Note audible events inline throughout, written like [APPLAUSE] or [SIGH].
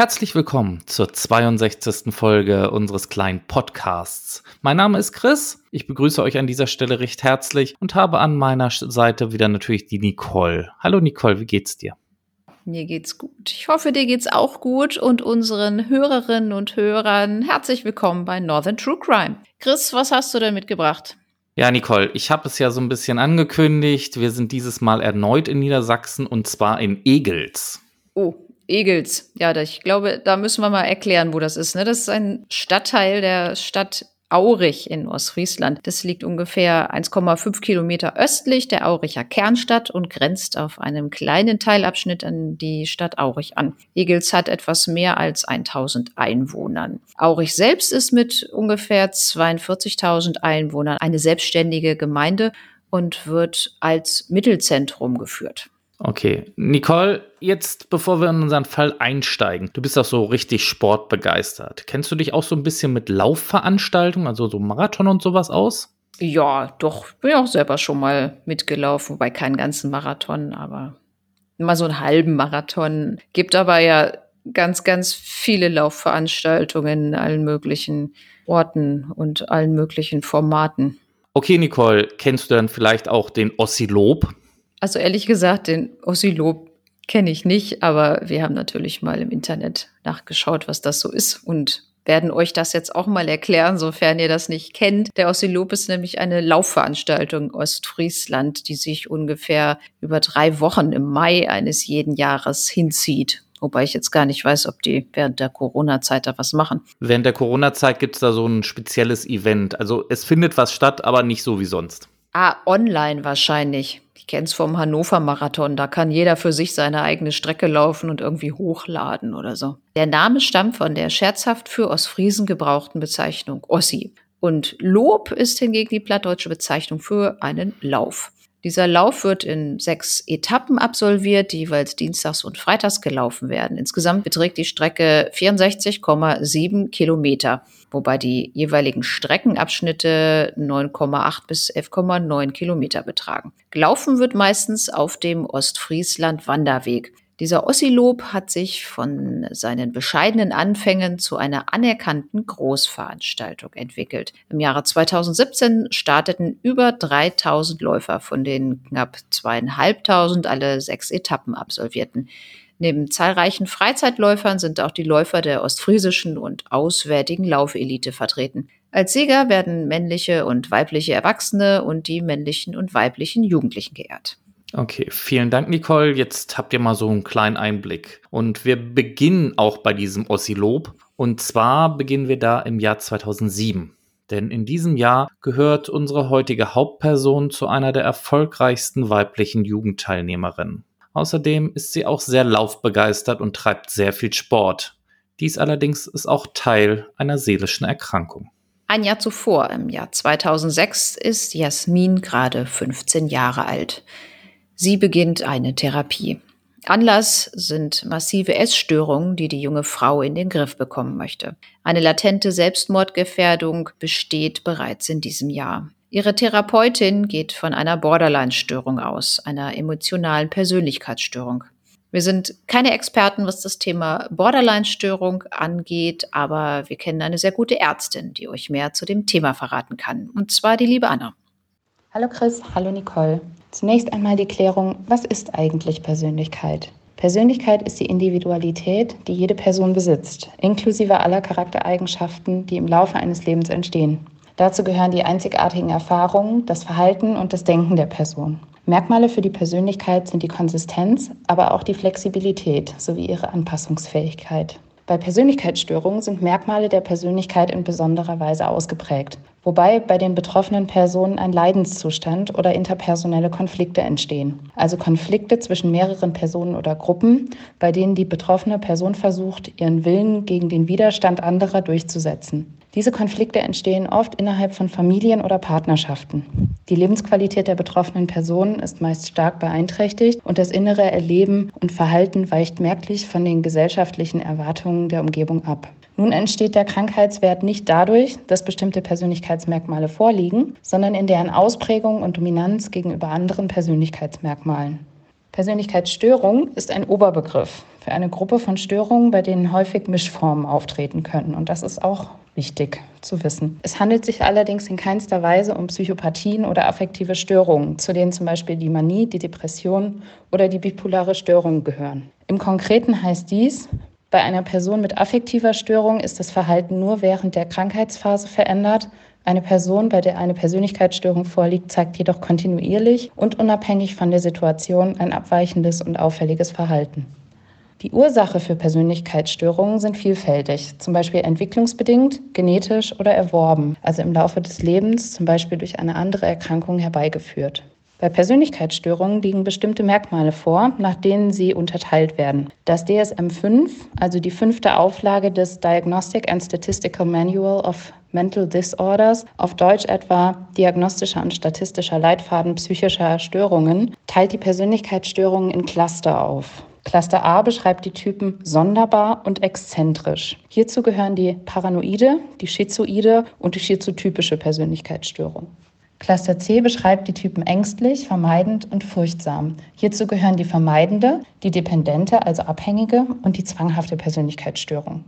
Herzlich willkommen zur 62. Folge unseres kleinen Podcasts. Mein Name ist Chris. Ich begrüße euch an dieser Stelle recht herzlich und habe an meiner Seite wieder natürlich die Nicole. Hallo Nicole, wie geht's dir? Mir geht's gut. Ich hoffe, dir geht's auch gut und unseren Hörerinnen und Hörern herzlich willkommen bei Northern True Crime. Chris, was hast du denn mitgebracht? Ja, Nicole, ich habe es ja so ein bisschen angekündigt. Wir sind dieses Mal erneut in Niedersachsen und zwar in Egels. Oh, Egels. Ja, ich glaube, da müssen wir mal erklären, wo das ist. Ne? Das ist ein Stadtteil der Stadt Aurich in Ostfriesland. Das liegt ungefähr 1,5 Kilometer östlich der Auricher Kernstadt und grenzt auf einem kleinen Teilabschnitt an die Stadt Aurich an. Egels hat etwas mehr als 1000 Einwohnern. Aurich selbst ist mit ungefähr 42.000 Einwohnern eine selbstständige Gemeinde und wird als Mittelzentrum geführt. Okay. Nicole, jetzt bevor wir in unseren Fall einsteigen, du bist auch so richtig sportbegeistert. Kennst du dich auch so ein bisschen mit Laufveranstaltungen, also so Marathon und sowas aus? Ja, doch. Bin auch selber schon mal mitgelaufen, wobei keinen ganzen Marathon, aber mal so einen halben Marathon. Gibt aber ja ganz, ganz viele Laufveranstaltungen in allen möglichen Orten und allen möglichen Formaten. Okay, Nicole, kennst du dann vielleicht auch den Oszillop? Also ehrlich gesagt, den Oszillop kenne ich nicht, aber wir haben natürlich mal im Internet nachgeschaut, was das so ist und werden euch das jetzt auch mal erklären, sofern ihr das nicht kennt. Der Oszillop ist nämlich eine Laufveranstaltung in Ostfriesland, die sich ungefähr über drei Wochen im Mai eines jeden Jahres hinzieht. Wobei ich jetzt gar nicht weiß, ob die während der Corona-Zeit da was machen. Während der Corona-Zeit gibt es da so ein spezielles Event. Also es findet was statt, aber nicht so wie sonst. Ah, online wahrscheinlich. Ich kenne es vom Hannover-Marathon. Da kann jeder für sich seine eigene Strecke laufen und irgendwie hochladen oder so. Der Name stammt von der scherzhaft für Ostfriesen gebrauchten Bezeichnung Ossi. Und Lob ist hingegen die plattdeutsche Bezeichnung für einen Lauf. Dieser Lauf wird in sechs Etappen absolviert, die jeweils dienstags und freitags gelaufen werden. Insgesamt beträgt die Strecke 64,7 Kilometer, wobei die jeweiligen Streckenabschnitte 9,8 bis 11,9 Kilometer betragen. Gelaufen wird meistens auf dem Ostfriesland Wanderweg. Dieser Ossilob hat sich von seinen bescheidenen Anfängen zu einer anerkannten Großveranstaltung entwickelt. Im Jahre 2017 starteten über 3000 Läufer, von denen knapp zweieinhalbtausend alle sechs Etappen absolvierten. Neben zahlreichen Freizeitläufern sind auch die Läufer der ostfriesischen und auswärtigen Laufelite vertreten. Als Sieger werden männliche und weibliche Erwachsene und die männlichen und weiblichen Jugendlichen geehrt. Okay, vielen Dank, Nicole. Jetzt habt ihr mal so einen kleinen Einblick. Und wir beginnen auch bei diesem Oszillop. Und zwar beginnen wir da im Jahr 2007. Denn in diesem Jahr gehört unsere heutige Hauptperson zu einer der erfolgreichsten weiblichen Jugendteilnehmerinnen. Außerdem ist sie auch sehr laufbegeistert und treibt sehr viel Sport. Dies allerdings ist auch Teil einer seelischen Erkrankung. Ein Jahr zuvor, im Jahr 2006, ist Jasmin gerade 15 Jahre alt. Sie beginnt eine Therapie. Anlass sind massive Essstörungen, die die junge Frau in den Griff bekommen möchte. Eine latente Selbstmordgefährdung besteht bereits in diesem Jahr. Ihre Therapeutin geht von einer Borderline-Störung aus, einer emotionalen Persönlichkeitsstörung. Wir sind keine Experten, was das Thema Borderline-Störung angeht, aber wir kennen eine sehr gute Ärztin, die euch mehr zu dem Thema verraten kann, und zwar die liebe Anna. Hallo Chris, hallo Nicole. Zunächst einmal die Klärung, was ist eigentlich Persönlichkeit? Persönlichkeit ist die Individualität, die jede Person besitzt, inklusive aller Charaktereigenschaften, die im Laufe eines Lebens entstehen. Dazu gehören die einzigartigen Erfahrungen, das Verhalten und das Denken der Person. Merkmale für die Persönlichkeit sind die Konsistenz, aber auch die Flexibilität sowie ihre Anpassungsfähigkeit. Bei Persönlichkeitsstörungen sind Merkmale der Persönlichkeit in besonderer Weise ausgeprägt, wobei bei den betroffenen Personen ein Leidenszustand oder interpersonelle Konflikte entstehen. Also Konflikte zwischen mehreren Personen oder Gruppen, bei denen die betroffene Person versucht, ihren Willen gegen den Widerstand anderer durchzusetzen. Diese Konflikte entstehen oft innerhalb von Familien oder Partnerschaften. Die Lebensqualität der betroffenen Personen ist meist stark beeinträchtigt und das innere Erleben und Verhalten weicht merklich von den gesellschaftlichen Erwartungen der Umgebung ab. Nun entsteht der Krankheitswert nicht dadurch, dass bestimmte Persönlichkeitsmerkmale vorliegen, sondern in deren Ausprägung und Dominanz gegenüber anderen Persönlichkeitsmerkmalen. Persönlichkeitsstörung ist ein Oberbegriff für eine Gruppe von Störungen, bei denen häufig Mischformen auftreten können. Und das ist auch wichtig zu wissen. Es handelt sich allerdings in keinster Weise um Psychopathien oder affektive Störungen, zu denen zum Beispiel die Manie, die Depression oder die bipolare Störung gehören. Im Konkreten heißt dies, bei einer Person mit affektiver Störung ist das Verhalten nur während der Krankheitsphase verändert. Eine Person, bei der eine Persönlichkeitsstörung vorliegt, zeigt jedoch kontinuierlich und unabhängig von der Situation ein abweichendes und auffälliges Verhalten. Die Ursache für Persönlichkeitsstörungen sind vielfältig, zum Beispiel entwicklungsbedingt, genetisch oder erworben, also im Laufe des Lebens, zum Beispiel durch eine andere Erkrankung herbeigeführt. Bei Persönlichkeitsstörungen liegen bestimmte Merkmale vor, nach denen sie unterteilt werden. Das DSM-5, also die fünfte Auflage des Diagnostic and Statistical Manual of Mental Disorders, auf Deutsch etwa Diagnostischer und Statistischer Leitfaden psychischer Störungen, teilt die Persönlichkeitsstörungen in Cluster auf. Cluster A beschreibt die Typen sonderbar und exzentrisch. Hierzu gehören die Paranoide, die Schizoide und die schizotypische Persönlichkeitsstörung. Cluster C beschreibt die Typen ängstlich, vermeidend und furchtsam. Hierzu gehören die vermeidende, die dependente, also abhängige und die zwanghafte Persönlichkeitsstörung.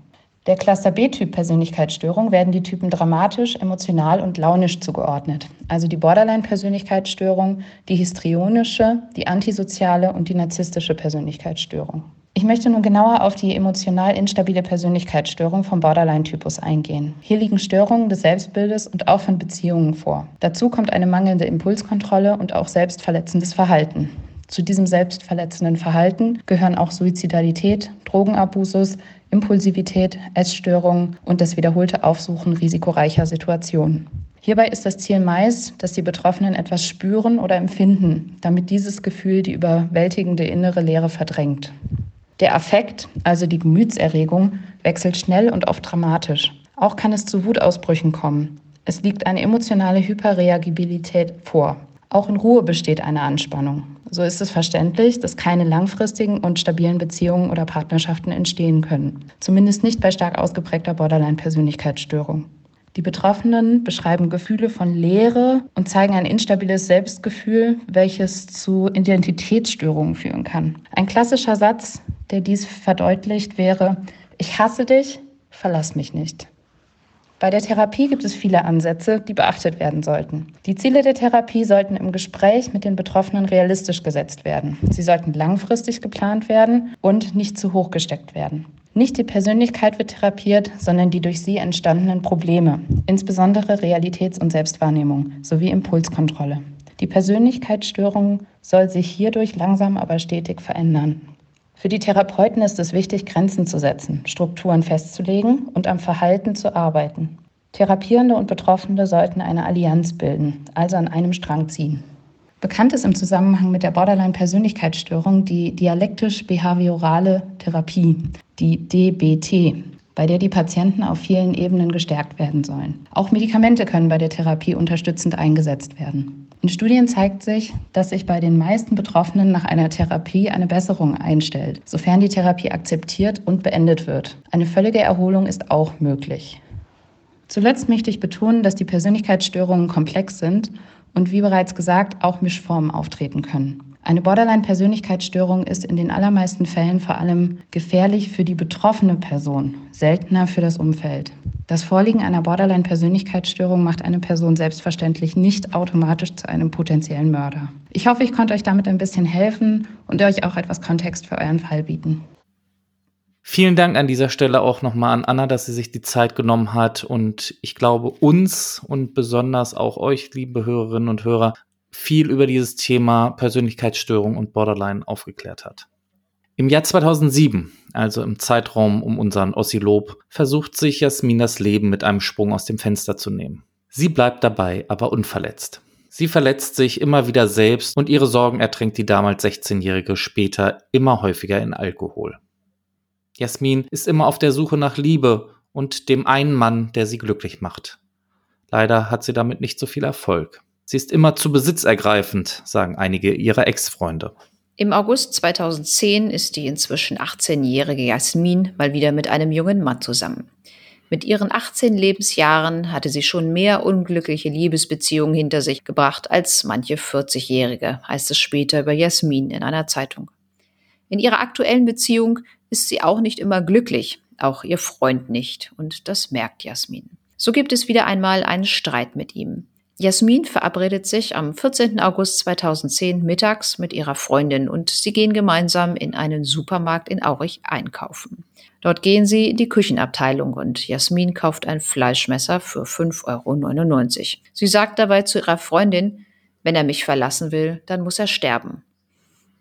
Der Cluster B-Typ Persönlichkeitsstörung werden die Typen dramatisch, emotional und launisch zugeordnet, also die Borderline-Persönlichkeitsstörung, die histrionische, die antisoziale und die narzisstische Persönlichkeitsstörung. Ich möchte nun genauer auf die emotional instabile Persönlichkeitsstörung vom Borderline-Typus eingehen. Hier liegen Störungen des Selbstbildes und auch von Beziehungen vor. Dazu kommt eine mangelnde Impulskontrolle und auch selbstverletzendes Verhalten. Zu diesem selbstverletzenden Verhalten gehören auch Suizidalität, Drogenabusus, Impulsivität, Essstörungen und das wiederholte Aufsuchen risikoreicher Situationen. Hierbei ist das Ziel meist, dass die Betroffenen etwas spüren oder empfinden, damit dieses Gefühl die überwältigende innere Leere verdrängt. Der Affekt, also die Gemütserregung, wechselt schnell und oft dramatisch. Auch kann es zu Wutausbrüchen kommen. Es liegt eine emotionale Hyperreagibilität vor. Auch in Ruhe besteht eine Anspannung. So ist es verständlich, dass keine langfristigen und stabilen Beziehungen oder Partnerschaften entstehen können. Zumindest nicht bei stark ausgeprägter Borderline-Persönlichkeitsstörung. Die Betroffenen beschreiben Gefühle von Leere und zeigen ein instabiles Selbstgefühl, welches zu Identitätsstörungen führen kann. Ein klassischer Satz, der dies verdeutlicht, wäre, ich hasse dich, verlass mich nicht. Bei der Therapie gibt es viele Ansätze, die beachtet werden sollten. Die Ziele der Therapie sollten im Gespräch mit den Betroffenen realistisch gesetzt werden. Sie sollten langfristig geplant werden und nicht zu hoch gesteckt werden. Nicht die Persönlichkeit wird therapiert, sondern die durch sie entstandenen Probleme, insbesondere Realitäts- und Selbstwahrnehmung sowie Impulskontrolle. Die Persönlichkeitsstörung soll sich hierdurch langsam aber stetig verändern. Für die Therapeuten ist es wichtig, Grenzen zu setzen, Strukturen festzulegen und am Verhalten zu arbeiten. Therapierende und Betroffene sollten eine Allianz bilden, also an einem Strang ziehen. Bekannt ist im Zusammenhang mit der Borderline-Persönlichkeitsstörung die dialektisch-behaviorale Therapie, die DBT, bei der die Patienten auf vielen Ebenen gestärkt werden sollen. Auch Medikamente können bei der Therapie unterstützend eingesetzt werden. In Studien zeigt sich, dass sich bei den meisten Betroffenen nach einer Therapie eine Besserung einstellt, sofern die Therapie akzeptiert und beendet wird. Eine völlige Erholung ist auch möglich. Zuletzt möchte ich betonen, dass die Persönlichkeitsstörungen komplex sind und wie bereits gesagt auch Mischformen auftreten können. Eine Borderline-Persönlichkeitsstörung ist in den allermeisten Fällen vor allem gefährlich für die betroffene Person, seltener für das Umfeld. Das Vorliegen einer Borderline-Persönlichkeitsstörung macht eine Person selbstverständlich nicht automatisch zu einem potenziellen Mörder. Ich hoffe, ich konnte euch damit ein bisschen helfen und euch auch etwas Kontext für euren Fall bieten. Vielen Dank an dieser Stelle auch nochmal an Anna, dass sie sich die Zeit genommen hat und ich glaube uns und besonders auch euch, liebe Hörerinnen und Hörer, viel über dieses Thema Persönlichkeitsstörung und Borderline aufgeklärt hat. Im Jahr 2007, also im Zeitraum um unseren Ossilob, versucht sich Jasmin das Leben mit einem Sprung aus dem Fenster zu nehmen. Sie bleibt dabei, aber unverletzt. Sie verletzt sich immer wieder selbst und ihre Sorgen ertränkt die damals 16-Jährige später immer häufiger in Alkohol. Jasmin ist immer auf der Suche nach Liebe und dem einen Mann, der sie glücklich macht. Leider hat sie damit nicht so viel Erfolg. Sie ist immer zu besitzergreifend, sagen einige ihrer Ex-Freunde. Im August 2010 ist die inzwischen 18-jährige Jasmin mal wieder mit einem jungen Mann zusammen. Mit ihren 18 Lebensjahren hatte sie schon mehr unglückliche Liebesbeziehungen hinter sich gebracht als manche 40-Jährige, heißt es später über Jasmin in einer Zeitung. In ihrer aktuellen Beziehung ist sie auch nicht immer glücklich, auch ihr Freund nicht, und das merkt Jasmin. So gibt es wieder einmal einen Streit mit ihm. Jasmin verabredet sich am 14. August 2010 mittags mit ihrer Freundin und sie gehen gemeinsam in einen Supermarkt in Aurich einkaufen. Dort gehen sie in die Küchenabteilung und Jasmin kauft ein Fleischmesser für 5,99 Euro. Sie sagt dabei zu ihrer Freundin, wenn er mich verlassen will, dann muss er sterben.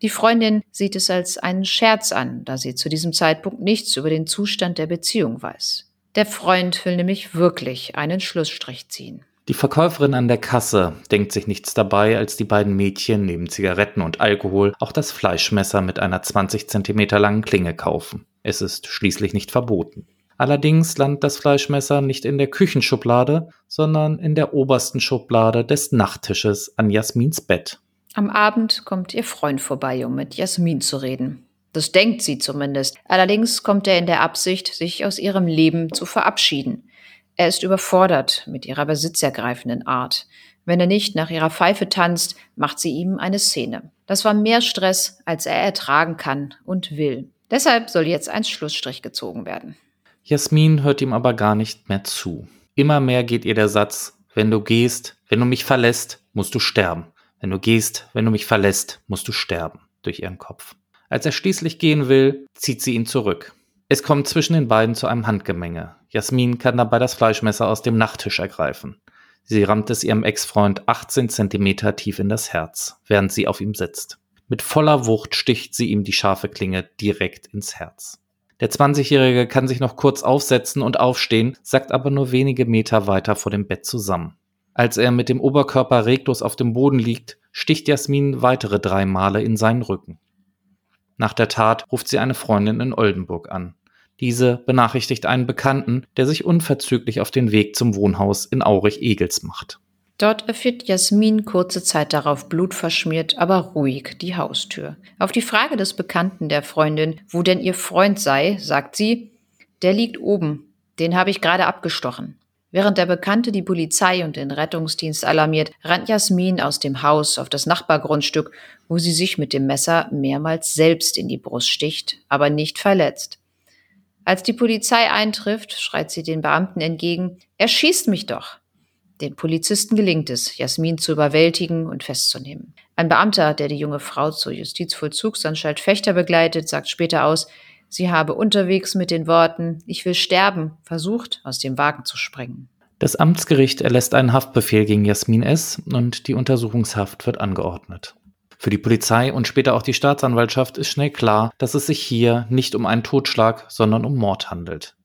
Die Freundin sieht es als einen Scherz an, da sie zu diesem Zeitpunkt nichts über den Zustand der Beziehung weiß. Der Freund will nämlich wirklich einen Schlussstrich ziehen. Die Verkäuferin an der Kasse denkt sich nichts dabei, als die beiden Mädchen neben Zigaretten und Alkohol auch das Fleischmesser mit einer 20 cm langen Klinge kaufen. Es ist schließlich nicht verboten. Allerdings landet das Fleischmesser nicht in der Küchenschublade, sondern in der obersten Schublade des Nachttisches an Jasmins Bett. Am Abend kommt ihr Freund vorbei, um mit Jasmin zu reden. Das denkt sie zumindest. Allerdings kommt er in der Absicht, sich aus ihrem Leben zu verabschieden. Er ist überfordert mit ihrer besitzergreifenden Art. Wenn er nicht nach ihrer Pfeife tanzt, macht sie ihm eine Szene. Das war mehr Stress, als er ertragen kann und will. Deshalb soll jetzt ein Schlussstrich gezogen werden. Jasmin hört ihm aber gar nicht mehr zu. Immer mehr geht ihr der Satz, wenn du gehst, wenn du mich verlässt, musst du sterben. Wenn du gehst, wenn du mich verlässt, musst du sterben, durch ihren Kopf. Als er schließlich gehen will, zieht sie ihn zurück. Es kommt zwischen den beiden zu einem Handgemenge. Jasmin kann dabei das Fleischmesser aus dem Nachttisch ergreifen. Sie rammt es ihrem Ex-Freund 18 Zentimeter tief in das Herz, während sie auf ihm sitzt. Mit voller Wucht sticht sie ihm die scharfe Klinge direkt ins Herz. Der 20-Jährige kann sich noch kurz aufsetzen und aufstehen, sackt aber nur wenige Meter weiter vor dem Bett zusammen. Als er mit dem Oberkörper reglos auf dem Boden liegt, sticht Jasmin weitere drei Male in seinen Rücken. Nach der Tat ruft sie eine Freundin in Oldenburg an. Diese benachrichtigt einen Bekannten, der sich unverzüglich auf den Weg zum Wohnhaus in Aurich-Egels macht. Dort öffnet Jasmin kurze Zeit darauf blutverschmiert, aber ruhig die Haustür. Auf die Frage des Bekannten der Freundin, wo denn ihr Freund sei, sagt sie, der liegt oben, den habe ich gerade abgestochen. Während der Bekannte die Polizei und den Rettungsdienst alarmiert, rennt Jasmin aus dem Haus auf das Nachbargrundstück, wo sie sich mit dem Messer mehrmals selbst in die Brust sticht, aber nicht verletzt. Als die Polizei eintrifft, schreit sie den Beamten entgegen, er schießt mich doch. Den Polizisten gelingt es, Jasmin zu überwältigen und festzunehmen. Ein Beamter, der die junge Frau zur Justizvollzugsanstalt Fechter begleitet, sagt später aus, sie habe unterwegs mit den Worten Ich will sterben versucht, aus dem Wagen zu springen. Das Amtsgericht erlässt einen Haftbefehl gegen Jasmin S. und die Untersuchungshaft wird angeordnet. Für die Polizei und später auch die Staatsanwaltschaft ist schnell klar, dass es sich hier nicht um einen Totschlag, sondern um Mord handelt.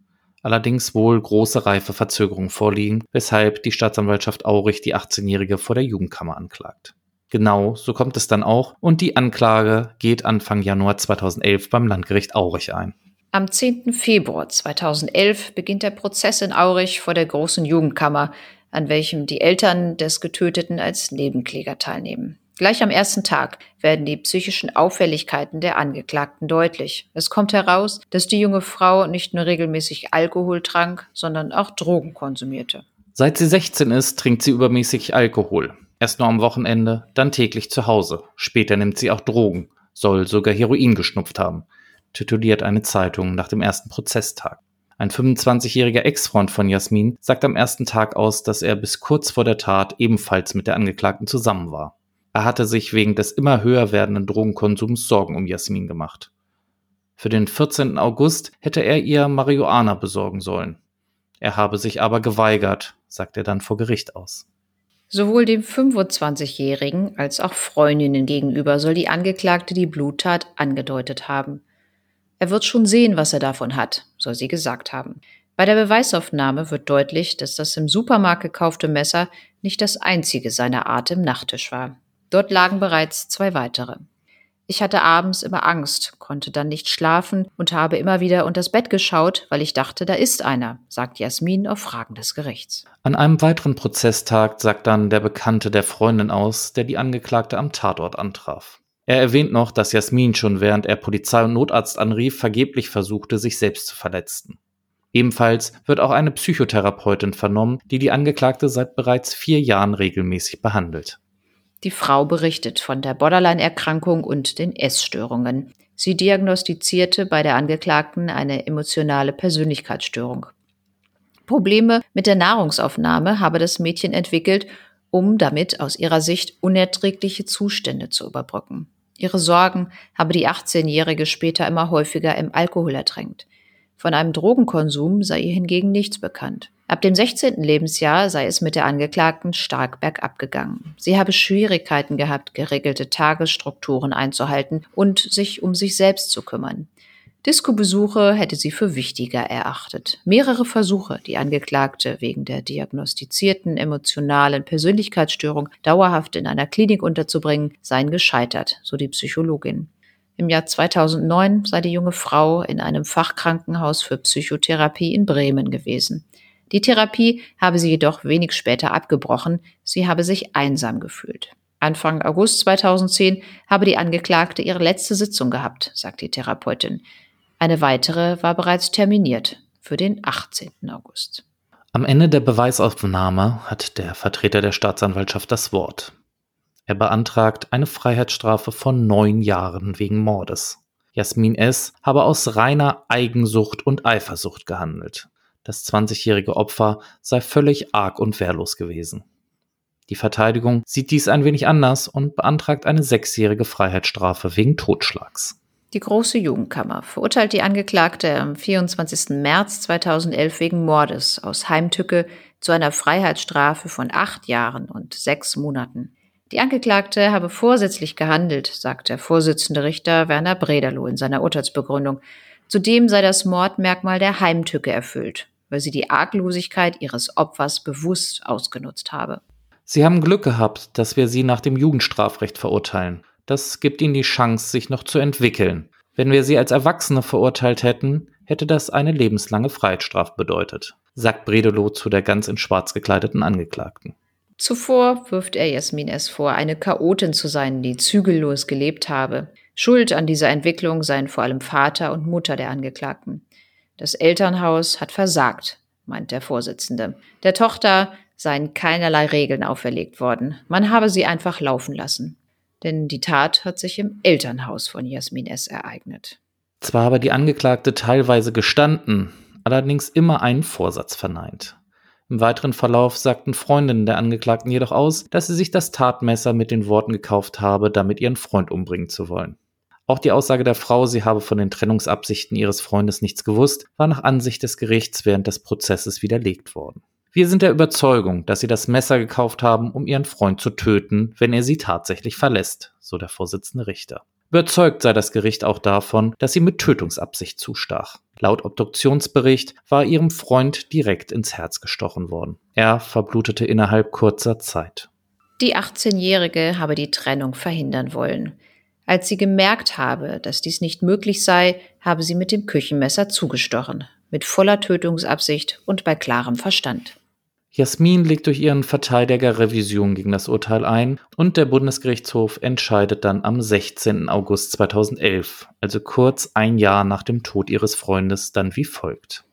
Allerdings wohl große Reifeverzögerungen vorliegen, weshalb die Staatsanwaltschaft Aurich die 18-Jährige vor der Jugendkammer anklagt. Genau, so kommt es dann auch und die Anklage geht Anfang Januar 2011 beim Landgericht Aurich ein. Am 10. Februar 2011 beginnt der Prozess in Aurich vor der großen Jugendkammer, an welchem die Eltern des Getöteten als Nebenkläger teilnehmen. Gleich am ersten Tag werden die psychischen Auffälligkeiten der Angeklagten deutlich. Es kommt heraus, dass die junge Frau nicht nur regelmäßig Alkohol trank, sondern auch Drogen konsumierte. Seit sie 16 ist, trinkt sie übermäßig Alkohol. Erst nur am Wochenende, dann täglich zu Hause. Später nimmt sie auch Drogen, soll sogar Heroin geschnupft haben, tituliert eine Zeitung nach dem ersten Prozesstag. Ein 25-jähriger Ex-Freund von Jasmin sagt am ersten Tag aus, dass er bis kurz vor der Tat ebenfalls mit der Angeklagten zusammen war. Er hatte sich wegen des immer höher werdenden Drogenkonsums Sorgen um Jasmin gemacht. Für den 14. August hätte er ihr Marihuana besorgen sollen. Er habe sich aber geweigert, sagt er dann vor Gericht aus. Sowohl dem 25-Jährigen als auch Freundinnen gegenüber soll die Angeklagte die Bluttat angedeutet haben. Er wird schon sehen, was er davon hat, soll sie gesagt haben. Bei der Beweisaufnahme wird deutlich, dass das im Supermarkt gekaufte Messer nicht das einzige seiner Art im Nachttisch war. Dort lagen bereits zwei weitere. Ich hatte abends immer Angst, konnte dann nicht schlafen und habe immer wieder unter das Bett geschaut, weil ich dachte, da ist einer, sagt Jasmin auf Fragen des Gerichts. An einem weiteren Prozesstag sagt dann der Bekannte der Freundin aus, der die Angeklagte am Tatort antraf. Er erwähnt noch, dass Jasmin schon während er Polizei und Notarzt anrief, vergeblich versuchte, sich selbst zu verletzen. Ebenfalls wird auch eine Psychotherapeutin vernommen, die die Angeklagte seit bereits vier Jahren regelmäßig behandelt. Die Frau berichtet von der Borderline-Erkrankung und den Essstörungen. Sie diagnostizierte bei der Angeklagten eine emotionale Persönlichkeitsstörung. Probleme mit der Nahrungsaufnahme habe das Mädchen entwickelt, um damit aus ihrer Sicht unerträgliche Zustände zu überbrücken. Ihre Sorgen habe die 18-Jährige später immer häufiger im Alkohol ertränkt. Von einem Drogenkonsum sei ihr hingegen nichts bekannt. Ab dem 16. Lebensjahr sei es mit der Angeklagten stark bergab gegangen. Sie habe Schwierigkeiten gehabt, geregelte Tagesstrukturen einzuhalten und sich um sich selbst zu kümmern. Disco-Besuche hätte sie für wichtiger erachtet. Mehrere Versuche, die Angeklagte wegen der diagnostizierten emotionalen Persönlichkeitsstörung dauerhaft in einer Klinik unterzubringen, seien gescheitert, so die Psychologin. Im Jahr 2009 sei die junge Frau in einem Fachkrankenhaus für Psychotherapie in Bremen gewesen. Die Therapie habe sie jedoch wenig später abgebrochen, sie habe sich einsam gefühlt. Anfang August 2010 habe die Angeklagte ihre letzte Sitzung gehabt, sagt die Therapeutin. Eine weitere war bereits terminiert für den 18. August. Am Ende der Beweisaufnahme hat der Vertreter der Staatsanwaltschaft das Wort. Er beantragt eine Freiheitsstrafe von neun Jahren wegen Mordes. Jasmin S. habe aus reiner Eigensucht und Eifersucht gehandelt. Das 20-jährige Opfer sei völlig arg und wehrlos gewesen. Die Verteidigung sieht dies ein wenig anders und beantragt eine sechsjährige Freiheitsstrafe wegen Totschlags. Die Große Jugendkammer verurteilt die Angeklagte am 24. März 2011 wegen Mordes aus Heimtücke zu einer Freiheitsstrafe von acht Jahren und sechs Monaten. Die Angeklagte habe vorsätzlich gehandelt, sagt der Vorsitzende Richter Werner Brederloh in seiner Urteilsbegründung. Zudem sei das Mordmerkmal der Heimtücke erfüllt, weil sie die Arglosigkeit ihres Opfers bewusst ausgenutzt habe. Sie haben Glück gehabt, dass wir Sie nach dem Jugendstrafrecht verurteilen. Das gibt ihnen die Chance, sich noch zu entwickeln. Wenn wir sie als Erwachsene verurteilt hätten, hätte das eine lebenslange Freiheitsstrafe bedeutet, sagt Bredelo zu der ganz in schwarz gekleideten Angeklagten. Zuvor wirft er Jasmin S. vor, eine Chaotin zu sein, die zügellos gelebt habe. Schuld an dieser Entwicklung seien vor allem Vater und Mutter der Angeklagten. Das Elternhaus hat versagt, meint der Vorsitzende. Der Tochter seien keinerlei Regeln auferlegt worden. Man habe sie einfach laufen lassen denn die Tat hat sich im Elternhaus von Jasmin S. ereignet. Zwar habe die Angeklagte teilweise gestanden, allerdings immer einen Vorsatz verneint. Im weiteren Verlauf sagten Freundinnen der Angeklagten jedoch aus, dass sie sich das Tatmesser mit den Worten gekauft habe, damit ihren Freund umbringen zu wollen. Auch die Aussage der Frau, sie habe von den Trennungsabsichten ihres Freundes nichts gewusst, war nach Ansicht des Gerichts während des Prozesses widerlegt worden. Wir sind der Überzeugung, dass sie das Messer gekauft haben, um ihren Freund zu töten, wenn er sie tatsächlich verlässt, so der Vorsitzende Richter. Überzeugt sei das Gericht auch davon, dass sie mit Tötungsabsicht zustach. Laut Obduktionsbericht war ihrem Freund direkt ins Herz gestochen worden. Er verblutete innerhalb kurzer Zeit. Die 18-Jährige habe die Trennung verhindern wollen. Als sie gemerkt habe, dass dies nicht möglich sei, habe sie mit dem Küchenmesser zugestochen, mit voller Tötungsabsicht und bei klarem Verstand. Jasmin legt durch ihren Verteidiger Revision gegen das Urteil ein und der Bundesgerichtshof entscheidet dann am 16. August 2011, also kurz ein Jahr nach dem Tod ihres Freundes, dann wie folgt.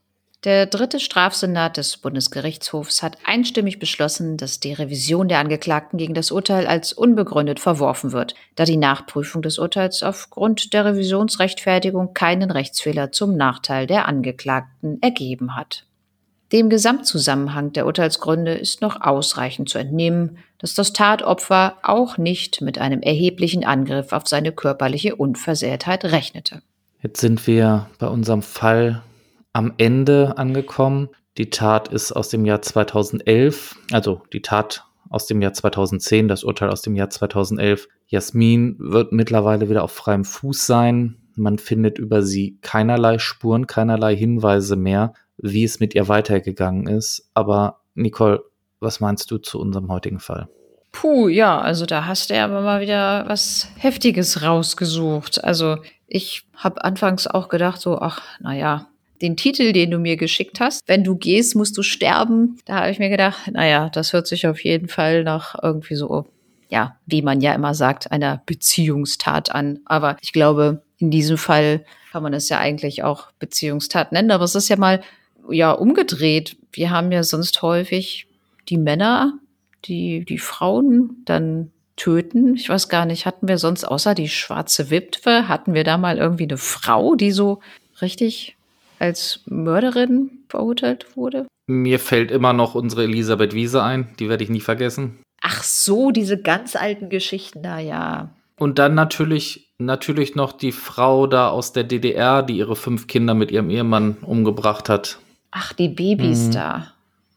Der dritte Strafsenat des Bundesgerichtshofs hat einstimmig beschlossen, dass die Revision der Angeklagten gegen das Urteil als unbegründet verworfen wird, da die Nachprüfung des Urteils aufgrund der Revisionsrechtfertigung keinen Rechtsfehler zum Nachteil der Angeklagten ergeben hat. Dem Gesamtzusammenhang der Urteilsgründe ist noch ausreichend zu entnehmen, dass das Tatopfer auch nicht mit einem erheblichen Angriff auf seine körperliche Unversehrtheit rechnete. Jetzt sind wir bei unserem Fall am Ende angekommen. Die Tat ist aus dem Jahr 2011, also die Tat aus dem Jahr 2010, das Urteil aus dem Jahr 2011. Jasmin wird mittlerweile wieder auf freiem Fuß sein. Man findet über sie keinerlei Spuren, keinerlei Hinweise mehr wie es mit ihr weitergegangen ist. Aber Nicole, was meinst du zu unserem heutigen Fall? Puh, ja, also da hast du aber mal wieder was Heftiges rausgesucht. Also ich habe anfangs auch gedacht, so, ach, naja, den Titel, den du mir geschickt hast, wenn du gehst, musst du sterben. Da habe ich mir gedacht, naja, das hört sich auf jeden Fall nach irgendwie so, ja, wie man ja immer sagt, einer Beziehungstat an. Aber ich glaube, in diesem Fall kann man es ja eigentlich auch Beziehungstat nennen. Aber es ist ja mal ja umgedreht. Wir haben ja sonst häufig die Männer, die die Frauen dann töten. Ich weiß gar nicht, hatten wir sonst außer die schwarze Witwe, hatten wir da mal irgendwie eine Frau, die so richtig als Mörderin verurteilt wurde? Mir fällt immer noch unsere Elisabeth Wiese ein, die werde ich nie vergessen. Ach so, diese ganz alten Geschichten da, ja. Und dann natürlich, natürlich noch die Frau da aus der DDR, die ihre fünf Kinder mit ihrem Ehemann umgebracht hat. Ach, die Babys mhm. da.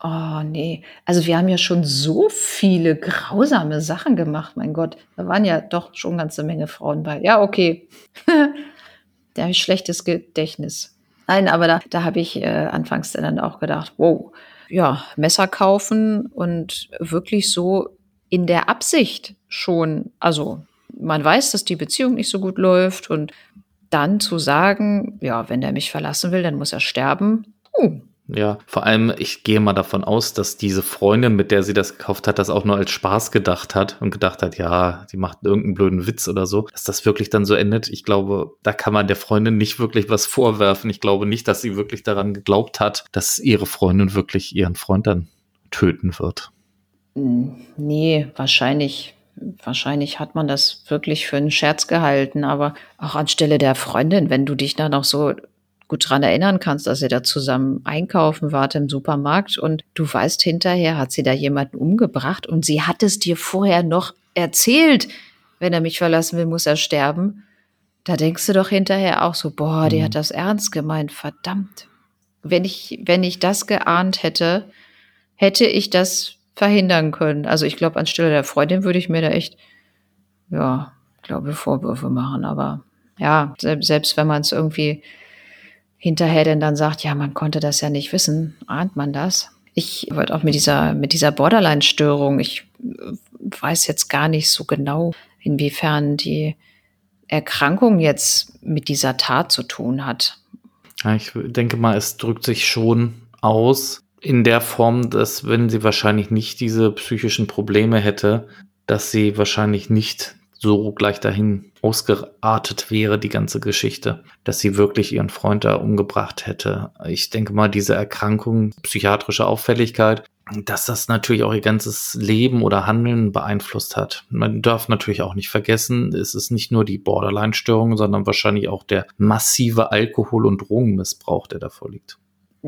Oh, nee. Also wir haben ja schon so viele grausame Sachen gemacht, mein Gott. Da waren ja doch schon eine ganze Menge Frauen bei. Ja, okay. [LAUGHS] da habe ich schlechtes Gedächtnis. Nein, aber da, da habe ich äh, anfangs dann auch gedacht, wow, ja, Messer kaufen und wirklich so in der Absicht schon, also man weiß, dass die Beziehung nicht so gut läuft und dann zu sagen, ja, wenn der mich verlassen will, dann muss er sterben. Uh, ja, vor allem, ich gehe mal davon aus, dass diese Freundin, mit der sie das gekauft hat, das auch nur als Spaß gedacht hat und gedacht hat, ja, die macht irgendeinen blöden Witz oder so, dass das wirklich dann so endet. Ich glaube, da kann man der Freundin nicht wirklich was vorwerfen. Ich glaube nicht, dass sie wirklich daran geglaubt hat, dass ihre Freundin wirklich ihren Freund dann töten wird. Nee, wahrscheinlich wahrscheinlich hat man das wirklich für einen Scherz gehalten, aber auch anstelle der Freundin, wenn du dich dann auch so gut dran erinnern kannst, dass ihr da zusammen einkaufen wart im Supermarkt und du weißt hinterher, hat sie da jemanden umgebracht und sie hat es dir vorher noch erzählt, wenn er mich verlassen will, muss er sterben. Da denkst du doch hinterher auch so, boah, die mhm. hat das ernst gemeint, verdammt. Wenn ich, wenn ich das geahnt hätte, hätte ich das verhindern können. Also ich glaube, anstelle der Freundin würde ich mir da echt, ja, glaube Vorwürfe machen. Aber ja, selbst, selbst wenn man es irgendwie hinterher denn dann sagt, ja, man konnte das ja nicht wissen, ahnt man das. Ich wollte auch mit dieser, mit dieser Borderline-Störung, ich weiß jetzt gar nicht so genau, inwiefern die Erkrankung jetzt mit dieser Tat zu tun hat. Ja, ich denke mal, es drückt sich schon aus in der Form, dass wenn sie wahrscheinlich nicht diese psychischen Probleme hätte, dass sie wahrscheinlich nicht so gleich dahin ausgeartet wäre, die ganze Geschichte, dass sie wirklich ihren Freund da umgebracht hätte. Ich denke mal, diese Erkrankung, psychiatrische Auffälligkeit, dass das natürlich auch ihr ganzes Leben oder Handeln beeinflusst hat. Man darf natürlich auch nicht vergessen, es ist nicht nur die Borderline-Störung, sondern wahrscheinlich auch der massive Alkohol- und Drogenmissbrauch, der davor liegt.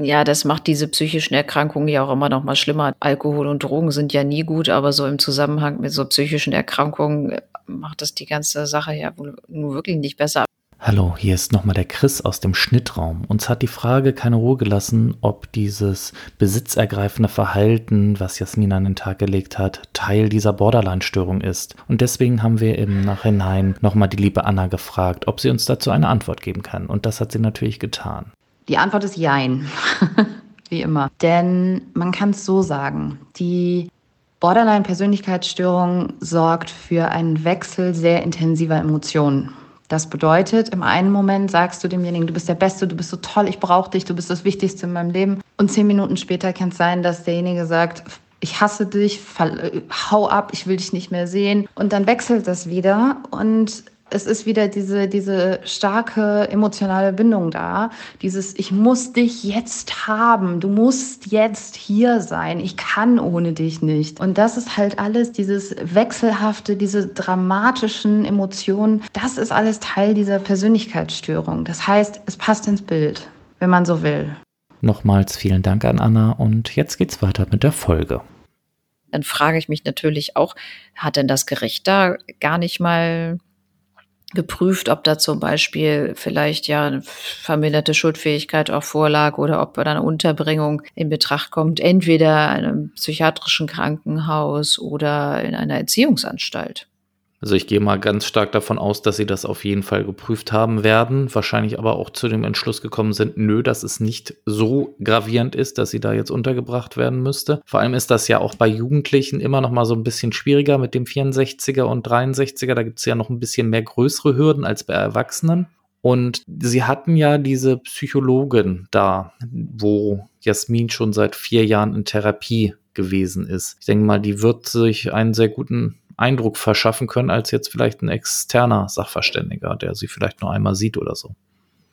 Ja, das macht diese psychischen Erkrankungen ja auch immer noch mal schlimmer. Alkohol und Drogen sind ja nie gut, aber so im Zusammenhang mit so psychischen Erkrankungen äh, macht das die ganze Sache ja wohl nur wirklich nicht besser. Hallo, hier ist nochmal der Chris aus dem Schnittraum. Uns hat die Frage keine Ruhe gelassen, ob dieses besitzergreifende Verhalten, was Jasmin an den Tag gelegt hat, Teil dieser Borderline-Störung ist. Und deswegen haben wir im Nachhinein nochmal die liebe Anna gefragt, ob sie uns dazu eine Antwort geben kann. Und das hat sie natürlich getan. Die Antwort ist Jein. [LAUGHS] Wie immer. Denn man kann es so sagen, die Borderline-Persönlichkeitsstörung sorgt für einen Wechsel sehr intensiver Emotionen. Das bedeutet, im einen Moment sagst du demjenigen, du bist der Beste, du bist so toll, ich brauche dich, du bist das Wichtigste in meinem Leben. Und zehn Minuten später kann es sein, dass derjenige sagt, ich hasse dich, fall, hau ab, ich will dich nicht mehr sehen. Und dann wechselt das wieder und es ist wieder diese, diese starke emotionale Bindung da. Dieses, ich muss dich jetzt haben. Du musst jetzt hier sein. Ich kann ohne dich nicht. Und das ist halt alles, dieses wechselhafte, diese dramatischen Emotionen. Das ist alles Teil dieser Persönlichkeitsstörung. Das heißt, es passt ins Bild, wenn man so will. Nochmals vielen Dank an Anna und jetzt geht's weiter mit der Folge. Dann frage ich mich natürlich auch, hat denn das Gericht da gar nicht mal geprüft, ob da zum Beispiel vielleicht ja eine verminderte Schuldfähigkeit auch vorlag oder ob eine Unterbringung in Betracht kommt, entweder in einem psychiatrischen Krankenhaus oder in einer Erziehungsanstalt. Also ich gehe mal ganz stark davon aus, dass sie das auf jeden Fall geprüft haben werden, wahrscheinlich aber auch zu dem Entschluss gekommen sind, nö, dass es nicht so gravierend ist, dass sie da jetzt untergebracht werden müsste. Vor allem ist das ja auch bei Jugendlichen immer noch mal so ein bisschen schwieriger mit dem 64er und 63er, da gibt es ja noch ein bisschen mehr größere Hürden als bei Erwachsenen. Und sie hatten ja diese Psychologin da, wo Jasmin schon seit vier Jahren in Therapie gewesen ist. Ich denke mal, die wird sich einen sehr guten Eindruck verschaffen können, als jetzt vielleicht ein externer Sachverständiger, der sie vielleicht nur einmal sieht oder so.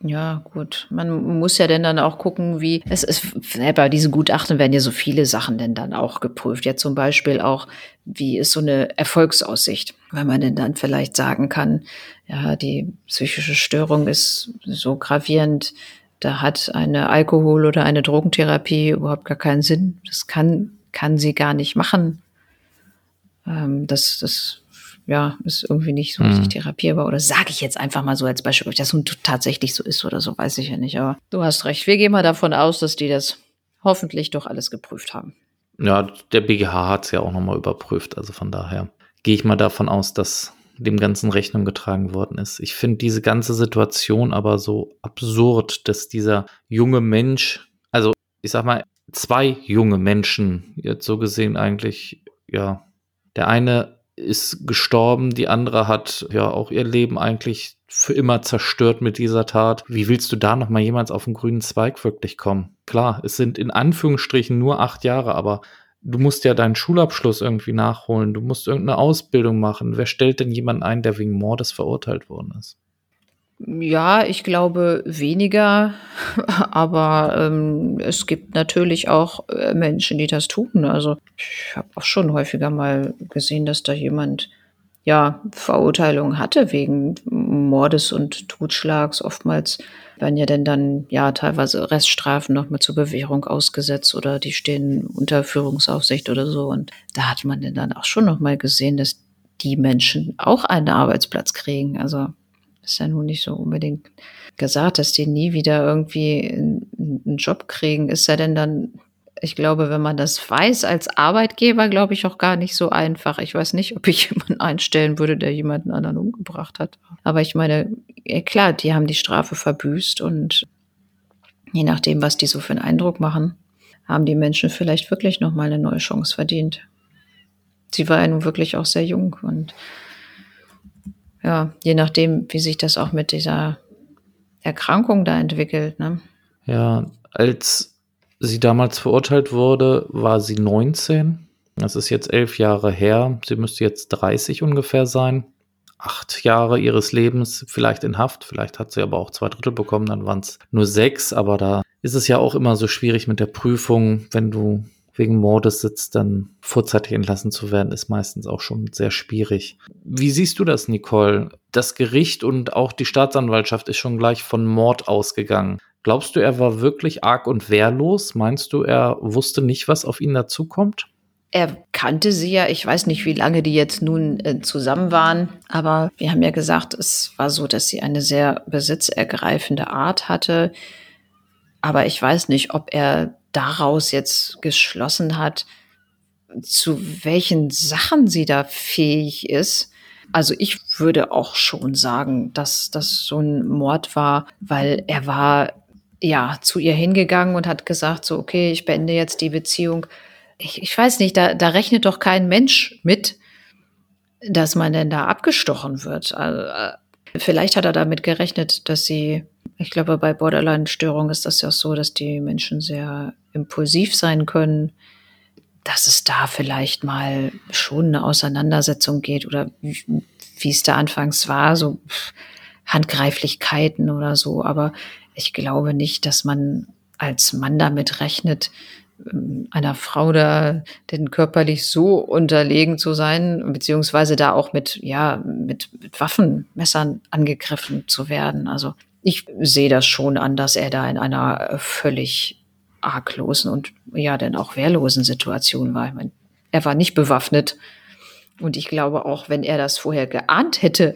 Ja, gut. Man muss ja denn dann auch gucken, wie es ist. Bei diesen Gutachten werden ja so viele Sachen denn dann auch geprüft. Ja, zum Beispiel auch, wie ist so eine Erfolgsaussicht, weil man denn dann vielleicht sagen kann, ja, die psychische Störung ist so gravierend, da hat eine Alkohol- oder eine Drogentherapie überhaupt gar keinen Sinn. Das kann, kann sie gar nicht machen. Ähm, das, das ja, ist irgendwie nicht so mhm. richtig therapierbar. Oder sage ich jetzt einfach mal so als Beispiel, ob das nun tatsächlich so ist oder so, weiß ich ja nicht. Aber du hast recht. Wir gehen mal davon aus, dass die das hoffentlich doch alles geprüft haben. Ja, der BGH hat es ja auch nochmal überprüft. Also von daher gehe ich mal davon aus, dass dem Ganzen Rechnung getragen worden ist. Ich finde diese ganze Situation aber so absurd, dass dieser junge Mensch, also ich sag mal, zwei junge Menschen, jetzt so gesehen eigentlich, ja, der eine ist gestorben, die andere hat ja auch ihr Leben eigentlich für immer zerstört mit dieser Tat. Wie willst du da noch mal jemals auf den grünen Zweig wirklich kommen? Klar, es sind in Anführungsstrichen nur acht Jahre, aber du musst ja deinen Schulabschluss irgendwie nachholen, du musst irgendeine Ausbildung machen. Wer stellt denn jemanden ein, der wegen Mordes verurteilt worden ist? Ja, ich glaube weniger, [LAUGHS] aber ähm, es gibt natürlich auch äh, Menschen, die das tun. Also ich habe auch schon häufiger mal gesehen, dass da jemand ja Verurteilung hatte wegen Mordes und Totschlags. Oftmals werden ja denn dann ja teilweise Reststrafen nochmal zur Bewährung ausgesetzt oder die stehen unter Führungsaufsicht oder so. Und da hat man denn dann auch schon nochmal gesehen, dass die Menschen auch einen Arbeitsplatz kriegen. Also ist ja nun nicht so unbedingt gesagt, dass die nie wieder irgendwie einen Job kriegen. Ist ja denn dann, ich glaube, wenn man das weiß als Arbeitgeber, glaube ich auch gar nicht so einfach. Ich weiß nicht, ob ich [LAUGHS] jemanden einstellen würde, der jemanden anderen umgebracht hat. Aber ich meine, klar, die haben die Strafe verbüßt und je nachdem, was die so für einen Eindruck machen, haben die Menschen vielleicht wirklich nochmal eine neue Chance verdient. Sie war ja nun wirklich auch sehr jung und ja, je nachdem, wie sich das auch mit dieser Erkrankung da entwickelt. Ne? Ja, als sie damals verurteilt wurde, war sie 19. Das ist jetzt elf Jahre her. Sie müsste jetzt 30 ungefähr sein. Acht Jahre ihres Lebens vielleicht in Haft. Vielleicht hat sie aber auch zwei Drittel bekommen, dann waren es nur sechs. Aber da ist es ja auch immer so schwierig mit der Prüfung, wenn du wegen Mordes sitzt, dann vorzeitig entlassen zu werden, ist meistens auch schon sehr schwierig. Wie siehst du das, Nicole? Das Gericht und auch die Staatsanwaltschaft ist schon gleich von Mord ausgegangen. Glaubst du, er war wirklich arg und wehrlos? Meinst du, er wusste nicht, was auf ihn dazukommt? Er kannte sie ja, ich weiß nicht, wie lange die jetzt nun äh, zusammen waren, aber wir haben ja gesagt, es war so, dass sie eine sehr besitzergreifende Art hatte. Aber ich weiß nicht, ob er daraus jetzt geschlossen hat, zu welchen Sachen sie da fähig ist. Also ich würde auch schon sagen, dass das so ein Mord war, weil er war ja zu ihr hingegangen und hat gesagt, so okay, ich beende jetzt die Beziehung. Ich, ich weiß nicht, da, da rechnet doch kein Mensch mit, dass man denn da abgestochen wird. Also, äh, vielleicht hat er damit gerechnet, dass sie ich glaube, bei Borderline-Störungen ist das ja so, dass die Menschen sehr impulsiv sein können, dass es da vielleicht mal schon eine Auseinandersetzung geht oder wie es da anfangs war, so Handgreiflichkeiten oder so. Aber ich glaube nicht, dass man als Mann damit rechnet, ähm, einer Frau da denn körperlich so unterlegen zu sein, beziehungsweise da auch mit, ja, mit, mit Waffenmessern angegriffen zu werden. Also ich sehe das schon an, dass er da in einer äh, völlig arglosen und ja, dann auch wehrlosen Situation war. Ich meine, er war nicht bewaffnet. Und ich glaube auch, wenn er das vorher geahnt hätte,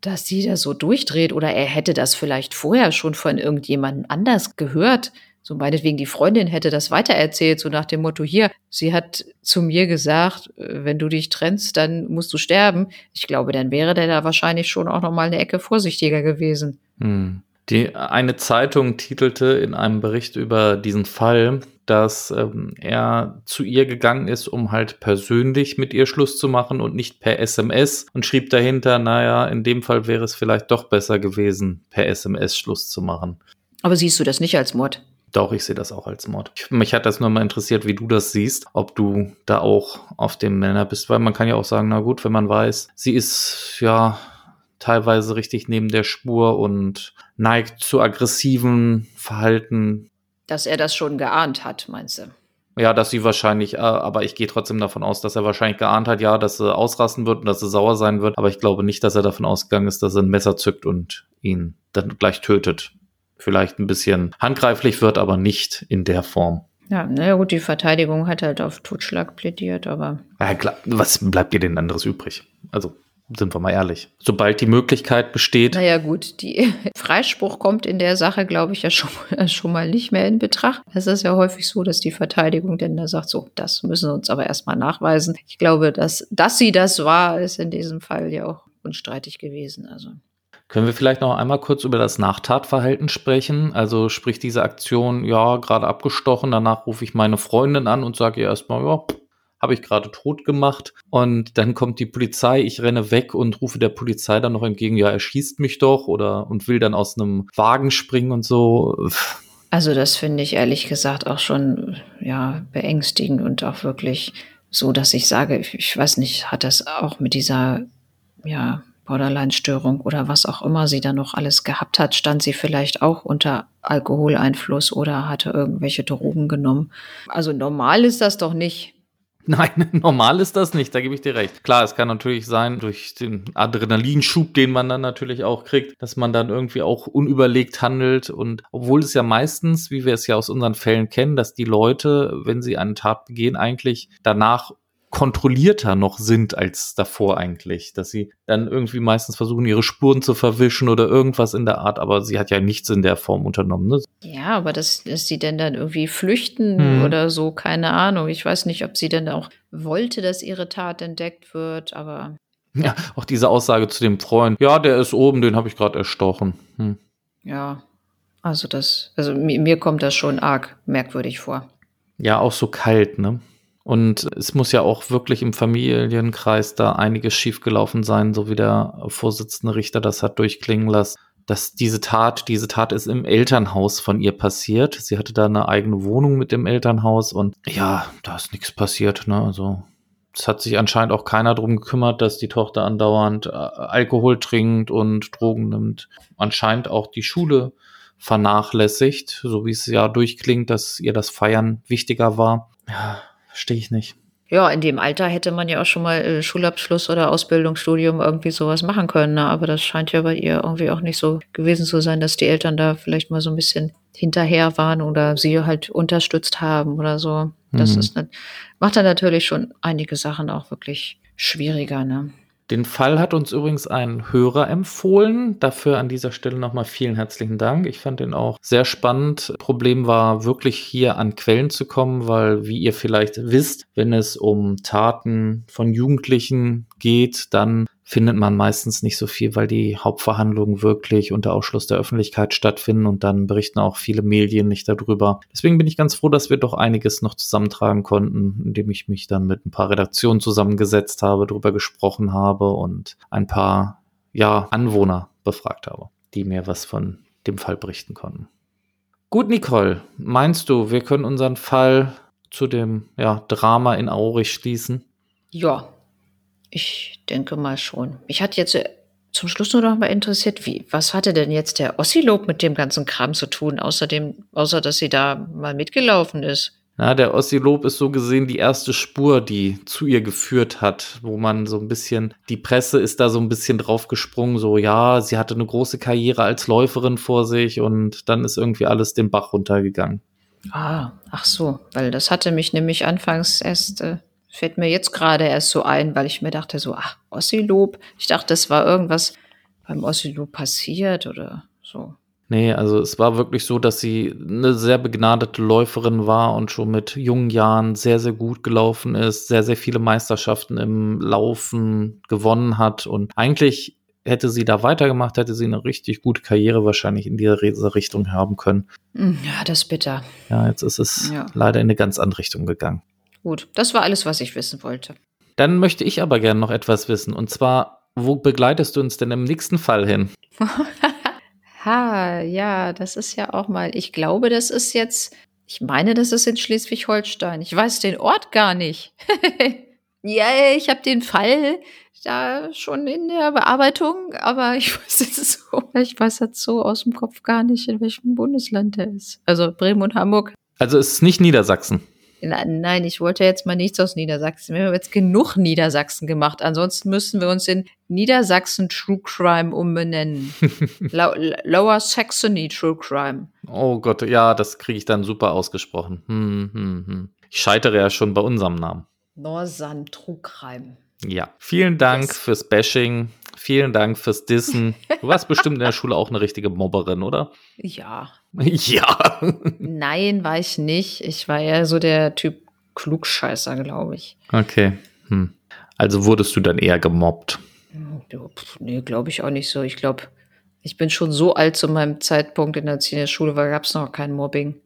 dass sie da so durchdreht oder er hätte das vielleicht vorher schon von irgendjemandem anders gehört, so meinetwegen die Freundin hätte das weitererzählt, so nach dem Motto, hier, sie hat zu mir gesagt, äh, wenn du dich trennst, dann musst du sterben. Ich glaube, dann wäre der da wahrscheinlich schon auch noch mal eine Ecke vorsichtiger gewesen. Hm. Die eine Zeitung titelte in einem Bericht über diesen Fall, dass ähm, er zu ihr gegangen ist, um halt persönlich mit ihr Schluss zu machen und nicht per SMS und schrieb dahinter, naja, in dem Fall wäre es vielleicht doch besser gewesen, per SMS Schluss zu machen. Aber siehst du das nicht als Mord? Doch, ich sehe das auch als Mord. Ich, mich hat das nur mal interessiert, wie du das siehst, ob du da auch auf dem Männer bist, weil man kann ja auch sagen, na gut, wenn man weiß, sie ist ja teilweise richtig neben der Spur und neigt zu aggressiven Verhalten. Dass er das schon geahnt hat, meinst du? Ja, dass sie wahrscheinlich, äh, aber ich gehe trotzdem davon aus, dass er wahrscheinlich geahnt hat, ja, dass er ausrasten wird und dass er sauer sein wird. Aber ich glaube nicht, dass er davon ausgegangen ist, dass er ein Messer zückt und ihn dann gleich tötet. Vielleicht ein bisschen handgreiflich wird, aber nicht in der Form. Ja, naja gut, die Verteidigung hat halt auf Totschlag plädiert, aber. Ja, klar, was bleibt dir denn anderes übrig? Also, sind wir mal ehrlich. Sobald die Möglichkeit besteht. Naja, gut, die [LAUGHS] Freispruch kommt in der Sache, glaube ich, ja schon, [LAUGHS] schon mal nicht mehr in Betracht. Es ist ja häufig so, dass die Verteidigung denn da sagt, so, das müssen wir uns aber erstmal nachweisen. Ich glaube, dass, dass sie das war, ist in diesem Fall ja auch unstreitig gewesen. Also. Können wir vielleicht noch einmal kurz über das Nachtatverhalten sprechen? Also sprich diese Aktion, ja, gerade abgestochen, danach rufe ich meine Freundin an und sage ihr erstmal, ja, habe ich gerade tot gemacht. Und dann kommt die Polizei, ich renne weg und rufe der Polizei dann noch entgegen, ja, er schießt mich doch oder und will dann aus einem Wagen springen und so. Also das finde ich ehrlich gesagt auch schon ja beängstigend und auch wirklich so, dass ich sage, ich weiß nicht, hat das auch mit dieser ja Borderline-Störung oder was auch immer sie da noch alles gehabt hat, stand sie vielleicht auch unter Alkoholeinfluss oder hatte irgendwelche Drogen genommen. Also normal ist das doch nicht. [LAUGHS] Nein, normal ist das nicht, da gebe ich dir recht. Klar, es kann natürlich sein, durch den Adrenalinschub, den man dann natürlich auch kriegt, dass man dann irgendwie auch unüberlegt handelt. Und obwohl es ja meistens, wie wir es ja aus unseren Fällen kennen, dass die Leute, wenn sie eine Tat begehen, eigentlich danach kontrollierter noch sind als davor eigentlich, dass sie dann irgendwie meistens versuchen, ihre Spuren zu verwischen oder irgendwas in der Art, aber sie hat ja nichts in der Form unternommen. Ne? Ja, aber dass, dass sie denn dann irgendwie flüchten hm. oder so, keine Ahnung. Ich weiß nicht, ob sie denn auch wollte, dass ihre Tat entdeckt wird, aber. Ja, auch diese Aussage zu dem Freund, ja, der ist oben, den habe ich gerade erstochen. Hm. Ja, also das, also mir, mir kommt das schon arg merkwürdig vor. Ja, auch so kalt, ne? Und es muss ja auch wirklich im Familienkreis da einiges schiefgelaufen sein, so wie der Vorsitzende Richter das hat durchklingen lassen. Dass diese Tat, diese Tat ist im Elternhaus von ihr passiert. Sie hatte da eine eigene Wohnung mit dem Elternhaus und ja, da ist nichts passiert, ne? Also es hat sich anscheinend auch keiner drum gekümmert, dass die Tochter andauernd äh, Alkohol trinkt und Drogen nimmt. Anscheinend auch die Schule vernachlässigt, so wie es ja durchklingt, dass ihr das Feiern wichtiger war. Ja, Verstehe ich nicht. Ja, in dem Alter hätte man ja auch schon mal äh, Schulabschluss oder Ausbildungsstudium irgendwie sowas machen können. Ne? Aber das scheint ja bei ihr irgendwie auch nicht so gewesen zu sein, dass die Eltern da vielleicht mal so ein bisschen hinterher waren oder sie halt unterstützt haben oder so. Das mhm. ist macht dann natürlich schon einige Sachen auch wirklich schwieriger. Ne? Den Fall hat uns übrigens ein Hörer empfohlen. Dafür an dieser Stelle nochmal vielen herzlichen Dank. Ich fand den auch sehr spannend. Problem war wirklich hier an Quellen zu kommen, weil, wie ihr vielleicht wisst, wenn es um Taten von Jugendlichen geht, dann findet man meistens nicht so viel, weil die Hauptverhandlungen wirklich unter Ausschluss der Öffentlichkeit stattfinden und dann berichten auch viele Medien nicht darüber. Deswegen bin ich ganz froh, dass wir doch einiges noch zusammentragen konnten, indem ich mich dann mit ein paar Redaktionen zusammengesetzt habe, darüber gesprochen habe und ein paar, ja, Anwohner befragt habe, die mir was von dem Fall berichten konnten. Gut, Nicole, meinst du, wir können unseren Fall zu dem ja, Drama in Aurich schließen? Ja, ich denke mal schon. Mich hat jetzt äh, zum Schluss nur noch mal interessiert, wie, was hatte denn jetzt der Ossilob mit dem ganzen Kram zu tun, außerdem, außer dass sie da mal mitgelaufen ist? Na, der Ossilob ist so gesehen die erste Spur, die zu ihr geführt hat, wo man so ein bisschen, die Presse ist da so ein bisschen draufgesprungen, so ja, sie hatte eine große Karriere als Läuferin vor sich und dann ist irgendwie alles den Bach runtergegangen. Ah, ach so, weil das hatte mich nämlich anfangs erst äh, Fällt mir jetzt gerade erst so ein, weil ich mir dachte so, ach, Ossilob. Ich dachte, es war irgendwas beim Ossilob passiert oder so. Nee, also es war wirklich so, dass sie eine sehr begnadete Läuferin war und schon mit jungen Jahren sehr, sehr gut gelaufen ist, sehr, sehr viele Meisterschaften im Laufen gewonnen hat und eigentlich hätte sie da weitergemacht, hätte sie eine richtig gute Karriere wahrscheinlich in diese Richtung haben können. Hm, ja, das ist bitter. Ja, jetzt ist es ja. leider in eine ganz andere Richtung gegangen. Gut, das war alles, was ich wissen wollte. Dann möchte ich aber gerne noch etwas wissen. Und zwar, wo begleitest du uns denn im nächsten Fall hin? [LAUGHS] ha, ja, das ist ja auch mal, ich glaube, das ist jetzt, ich meine, das ist in Schleswig-Holstein. Ich weiß den Ort gar nicht. [LAUGHS] Ja, ich habe den Fall da schon in der Bearbeitung, aber ich [LAUGHS] weiß jetzt so, ich weiß jetzt so aus dem Kopf gar nicht, in welchem Bundesland der ist. Also Bremen und Hamburg. Also es ist nicht Niedersachsen. Nein, ich wollte jetzt mal nichts aus Niedersachsen. Wir haben jetzt genug Niedersachsen gemacht. Ansonsten müssten wir uns in Niedersachsen True Crime umbenennen. [LAUGHS] Lower Saxony True Crime. Oh Gott, ja, das kriege ich dann super ausgesprochen. Hm, hm, hm. Ich scheitere ja schon bei unserem Namen. Norsan True Crime. Ja, vielen Dank yes. fürs Bashing. Vielen Dank fürs Dissen. Du warst bestimmt in der Schule auch eine richtige Mobberin, oder? Ja. [LAUGHS] Ja. Nein, war ich nicht. Ich war eher so der Typ Klugscheißer, glaube ich. Okay. Hm. Also wurdest du dann eher gemobbt? Nee, glaube ich auch nicht so. Ich glaube, ich bin schon so alt zu meinem Zeitpunkt in der Schule, weil gab es noch kein Mobbing.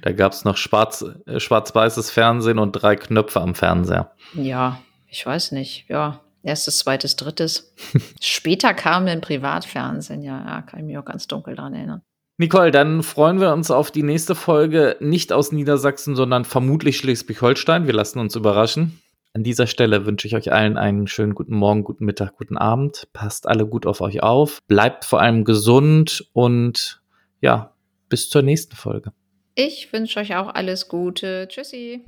Da gab es noch schwarz, äh, schwarz-weißes Fernsehen und drei Knöpfe am Fernseher. Ja, ich weiß nicht. Ja, Erstes, zweites, drittes. [LAUGHS] Später kam dann Privatfernsehen, ja, ja, kann ich mich auch ganz dunkel dran erinnern. Nicole, dann freuen wir uns auf die nächste Folge, nicht aus Niedersachsen, sondern vermutlich Schleswig-Holstein. Wir lassen uns überraschen. An dieser Stelle wünsche ich euch allen einen schönen guten Morgen, guten Mittag, guten Abend. Passt alle gut auf euch auf. Bleibt vor allem gesund und ja, bis zur nächsten Folge. Ich wünsche euch auch alles Gute. Tschüssi.